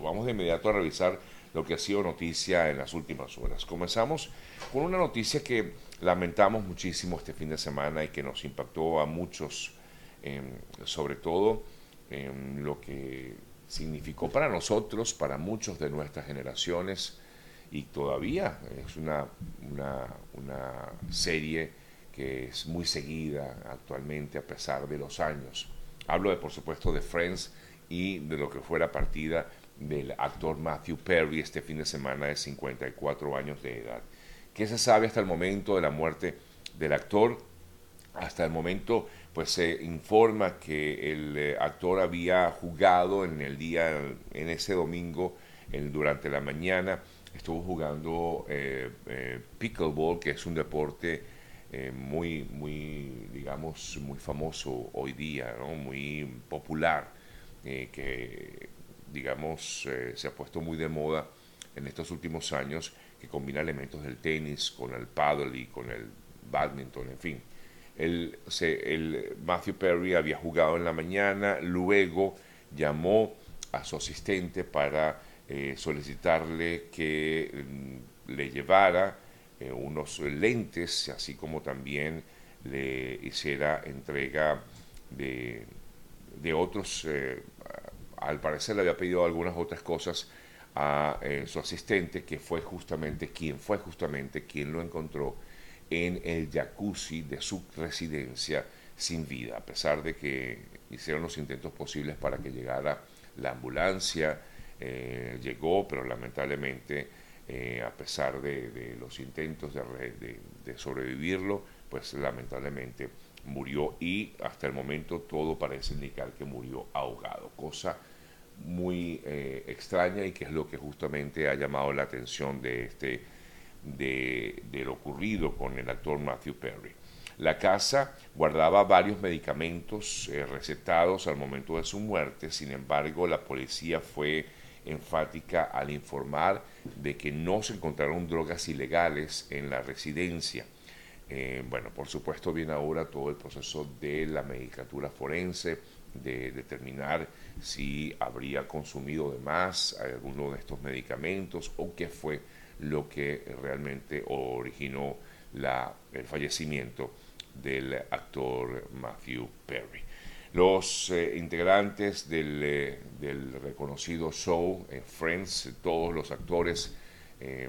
Vamos de inmediato a revisar lo que ha sido noticia en las últimas horas. Comenzamos con una noticia que lamentamos muchísimo este fin de semana y que nos impactó a muchos, em, sobre todo en lo que significó para nosotros, para muchos de nuestras generaciones, y todavía es una, una, una serie que es muy seguida actualmente a pesar de los años. Hablo de, por supuesto, de Friends y de lo que fue la partida del actor Matthew Perry este fin de semana de 54 años de edad. ¿Qué se sabe hasta el momento de la muerte del actor? Hasta el momento, pues se informa que el eh, actor había jugado en el día, en ese domingo, durante la mañana, estuvo jugando eh, eh, pickleball, que es un deporte muy, muy, digamos, muy famoso hoy día, muy popular, que digamos, eh, se ha puesto muy de moda en estos últimos años, que combina elementos del tenis con el paddle y con el badminton, en fin. El, Matthew Perry había jugado en la mañana, luego llamó a su asistente para eh, solicitarle que mm, le llevara eh, unos lentes, así como también le hiciera entrega de, de otros al parecer le había pedido algunas otras cosas a eh, su asistente, que fue justamente quien fue justamente quien lo encontró en el jacuzzi de su residencia sin vida, a pesar de que hicieron los intentos posibles para que llegara la ambulancia, eh, llegó, pero lamentablemente, eh, a pesar de, los intentos de, de, sobrevivirlo, pues lamentablemente murió y hasta el momento todo parece indicar que murió ahogado, cosa muy eh, extraña y que es lo que justamente ha llamado la atención de, este, de, lo ocurrido con el actor Matthew Perry. La casa guardaba varios medicamentos eh, recetados al momento de su muerte, sin embargo la policía fue enfática al informar de que no se encontraron drogas ilegales en la residencia. Eh, bueno, por supuesto viene ahora todo el proceso de la medicatura forense, de determinar si habría consumido de más alguno de estos medicamentos o qué fue lo que realmente originó la, el fallecimiento del actor Matthew Perry. Los eh, integrantes del, eh, del, reconocido show eh, Friends, todos los actores,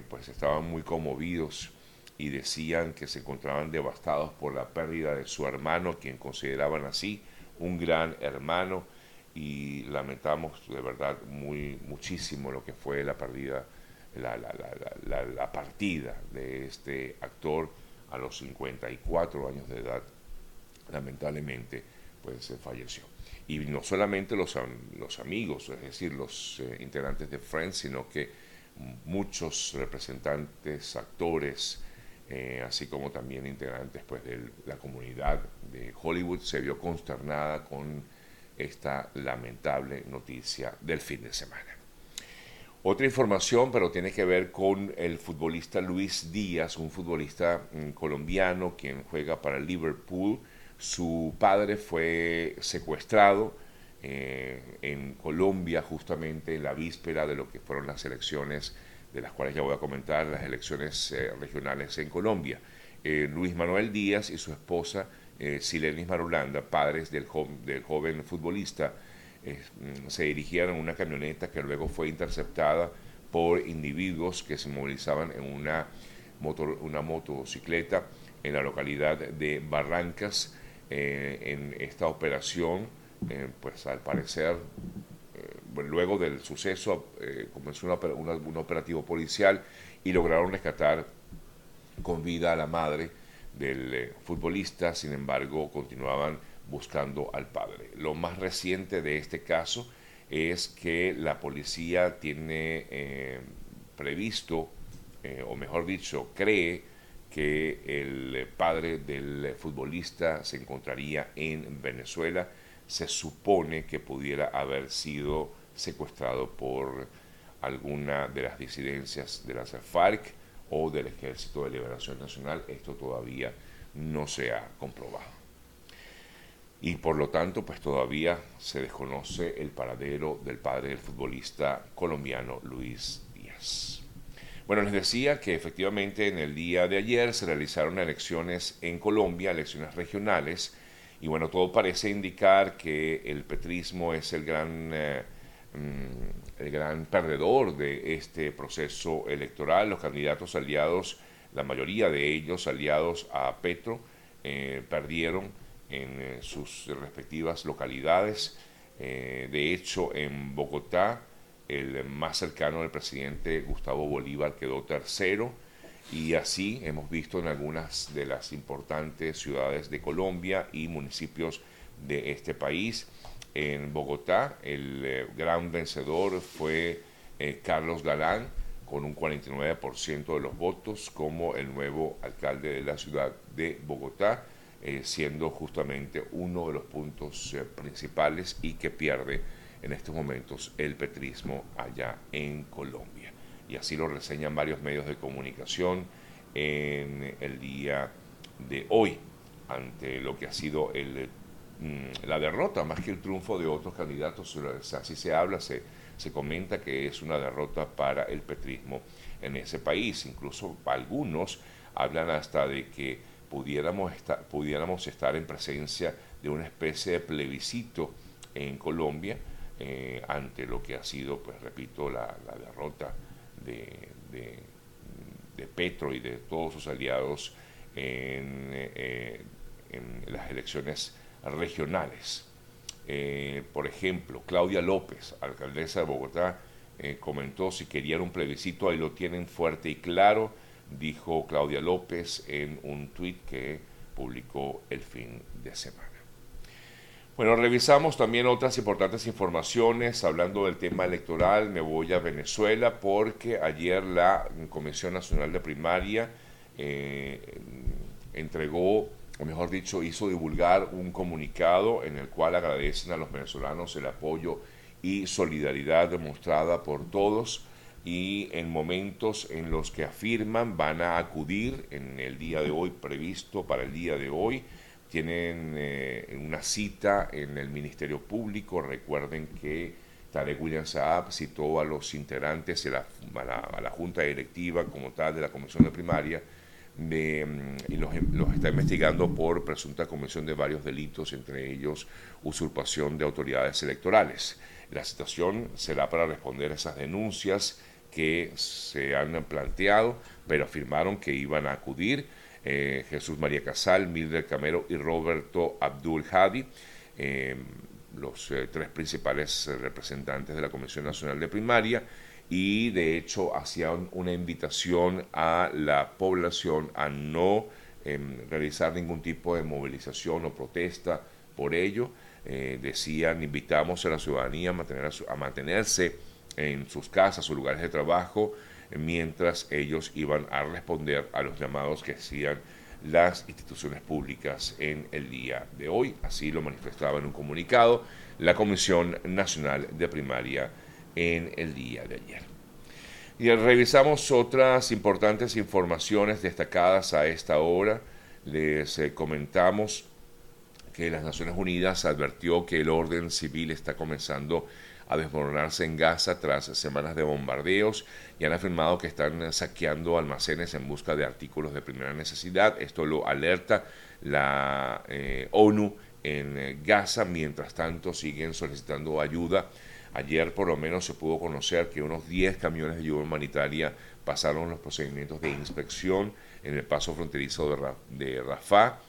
pues estaban muy conmovidos y decían que se encontraban devastados por la pérdida de su hermano, quien consideraban así un gran hermano y lamentamos de verdad muy muchísimo lo que fue la partida la, la, partida de este actor a los 54 años de edad lamentablemente pues se falleció. Y no solamente los, los amigos es decir los eh, integrantes de Friends sino que muchos representantes actores eh, así como también integrantes pues, de la comunidad de Hollywood, se vio consternada con esta lamentable noticia del fin de semana. Otra información, pero tiene que ver con el futbolista Luis Díaz, un futbolista mm, colombiano quien juega para Liverpool. Su padre fue secuestrado eh, en Colombia justamente en la víspera de lo que fueron las elecciones de las cuales ya voy a comentar, las elecciones eh, regionales en Colombia. Eh, Luis Manuel Díaz y su esposa eh, Silenis Marulanda, padres del, del joven futbolista, mm, se dirigían en una camioneta que luego fue interceptada por individuos que se movilizaban en una, una motocicleta en la localidad de Barrancas. en esta operación, pues al parecer luego del suceso eh, comenzó un operativo policial y lograron rescatar con vida a la madre del eh, futbolista, sin embargo continuaban buscando al padre. Lo más reciente de este caso es que la policía tiene eh, previsto, o mejor dicho, cree que el padre del futbolista se encontraría en Venezuela. Se supone que pudiera haber sido secuestrado por alguna de las disidencias de las FARC o del Ejército de Liberación Nacional. Esto todavía no se ha comprobado. y por lo tanto pues todavía se desconoce el paradero del padre del futbolista colombiano Luis Díaz. Bueno, les decía que efectivamente en el día de ayer se realizaron elecciones en Colombia, elecciones regionales, y bueno, todo parece indicar que el petrismo es el gran, eh, mm, el gran perdedor de este proceso electoral. Los candidatos aliados, la mayoría de ellos aliados a Petro, eh, perdieron en eh, sus respectivas localidades. de hecho, en Bogotá, el más cercano del presidente Gustavo Bolívar quedó tercero y así hemos visto en algunas de las importantes ciudades de Colombia y municipios de este país. En Bogotá, el eh, gran vencedor fue eh, Carlos Galán, con un 49% de los votos como el nuevo alcalde de la ciudad de Bogotá, eh, siendo justamente uno de los puntos principales y que pierde en estos momentos el petrismo allá en Colombia y así lo reseñan varios medios de comunicación en el día de hoy, ante lo que ha sido el, mm, la derrota, más que el triunfo de otros candidatos, así se habla, se, se comenta que es una derrota para el petrismo en ese país. Incluso algunos hablan hasta de que pudiéramos estar, pudiéramos estar en presencia de una especie de plebiscito en Colombia eh, ante lo que ha sido, pues repito, la, la derrota de, de, Petro y de todos sus aliados en, eh, las elecciones regionales. Eh, por ejemplo, Claudia López, alcaldesa de Bogotá, eh, comentó si querían un plebiscito, ahí lo tienen fuerte y claro, dijo Claudia López en un tuit que publicó el fin de semana. Bueno, revisamos también otras importantes informaciones hablando del tema electoral. Me voy a Venezuela porque ayer la Comisión Nacional de Primaria eh, entregó, o mejor dicho, hizo divulgar un comunicado en el cual agradecen a los venezolanos el apoyo y solidaridad demostrada por todos y en momentos en los que afirman van a acudir en el día de hoy previsto para el día de hoy tienen eh, una cita en el Ministerio Público. Recuerden que Tarek William Saab citó a los integrantes a la, a la, Junta Directiva como tal de la Comisión de Primaria de, mm, y los, está investigando por presunta comisión de varios delitos, entre ellos usurpación de autoridades electorales. La citación será para responder a esas denuncias que se han planteado, pero afirmaron que iban a acudir eh, Jesús María Casal, Mildred Camero y Roberto Abdul Hadi, eh, los eh, tres principales representantes de la Comisión Nacional de Primaria, y de hecho hacían una invitación a la población a no em, realizar ningún tipo de movilización o protesta por ello. decían, invitamos a la ciudadanía a, mantener, a mantenerse en sus casas o lugares de trabajo, mientras ellos iban a responder a los llamados que hacían las instituciones públicas en el día de hoy. Así lo manifestaba en un comunicado la Comisión Nacional de Primaria en el día de ayer. Y revisamos otras importantes informaciones destacadas a esta hora. Les eh, comentamos que las Naciones Unidas advirtió que el orden civil está comenzando a desmoronarse en Gaza tras semanas de bombardeos y han afirmado que están saqueando almacenes en busca de artículos de primera necesidad. Esto lo alerta la eh, ONU en Gaza. Mientras tanto, siguen solicitando ayuda. Ayer por lo menos se pudo conocer que unos 10 camiones de ayuda humanitaria pasaron los procedimientos de inspección en el paso fronterizo de, Rafah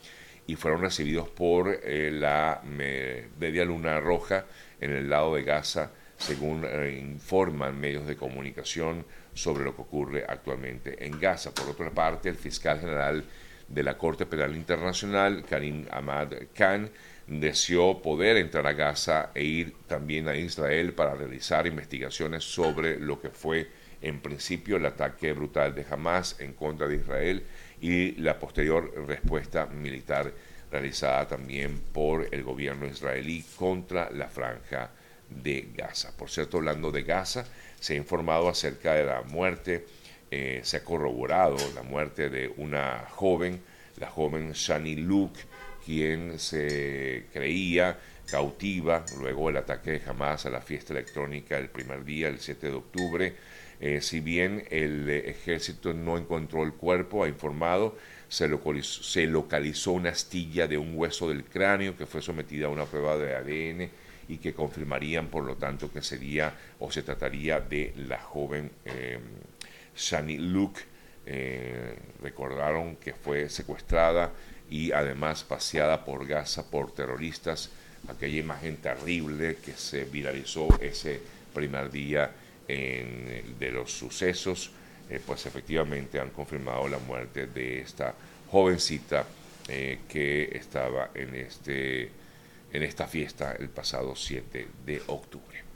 y fueron recibidos por eh, la Media Luna Roja en el lado de Gaza, según eh, informan medios de comunicación sobre lo que ocurre actualmente en Gaza. Por otra parte, el fiscal general de la Corte Penal Internacional, Karim Ahmad Khan, deseó poder entrar a Gaza e ir también a Israel para realizar investigaciones sobre lo que fue en principio el ataque brutal de Hamas en contra de Israel y la posterior respuesta militar realizada también por el gobierno israelí contra la franja de Gaza. Por cierto, hablando de Gaza, se ha informado acerca de la muerte, eh, se ha corroborado la muerte de una joven, la joven Shani Luke, quien se creía cautiva luego del ataque de Hamas a la fiesta electrónica el primer día, el 7 de octubre. Eh, si bien el ejército no encontró el cuerpo, ha informado, se localizó, se localizó una astilla de un hueso del cráneo que fue sometida a una prueba de ADN y que confirmarían, por lo tanto, que sería o se trataría de la joven eh, Shani Luke. Eh, recordaron que fue secuestrada y además paseada por Gaza por terroristas. Aquella imagen terrible que se viralizó ese primer día de los sucesos, eh, pues efectivamente han confirmado la muerte de esta jovencita eh, que estaba en, este, en esta fiesta el pasado 7 de octubre.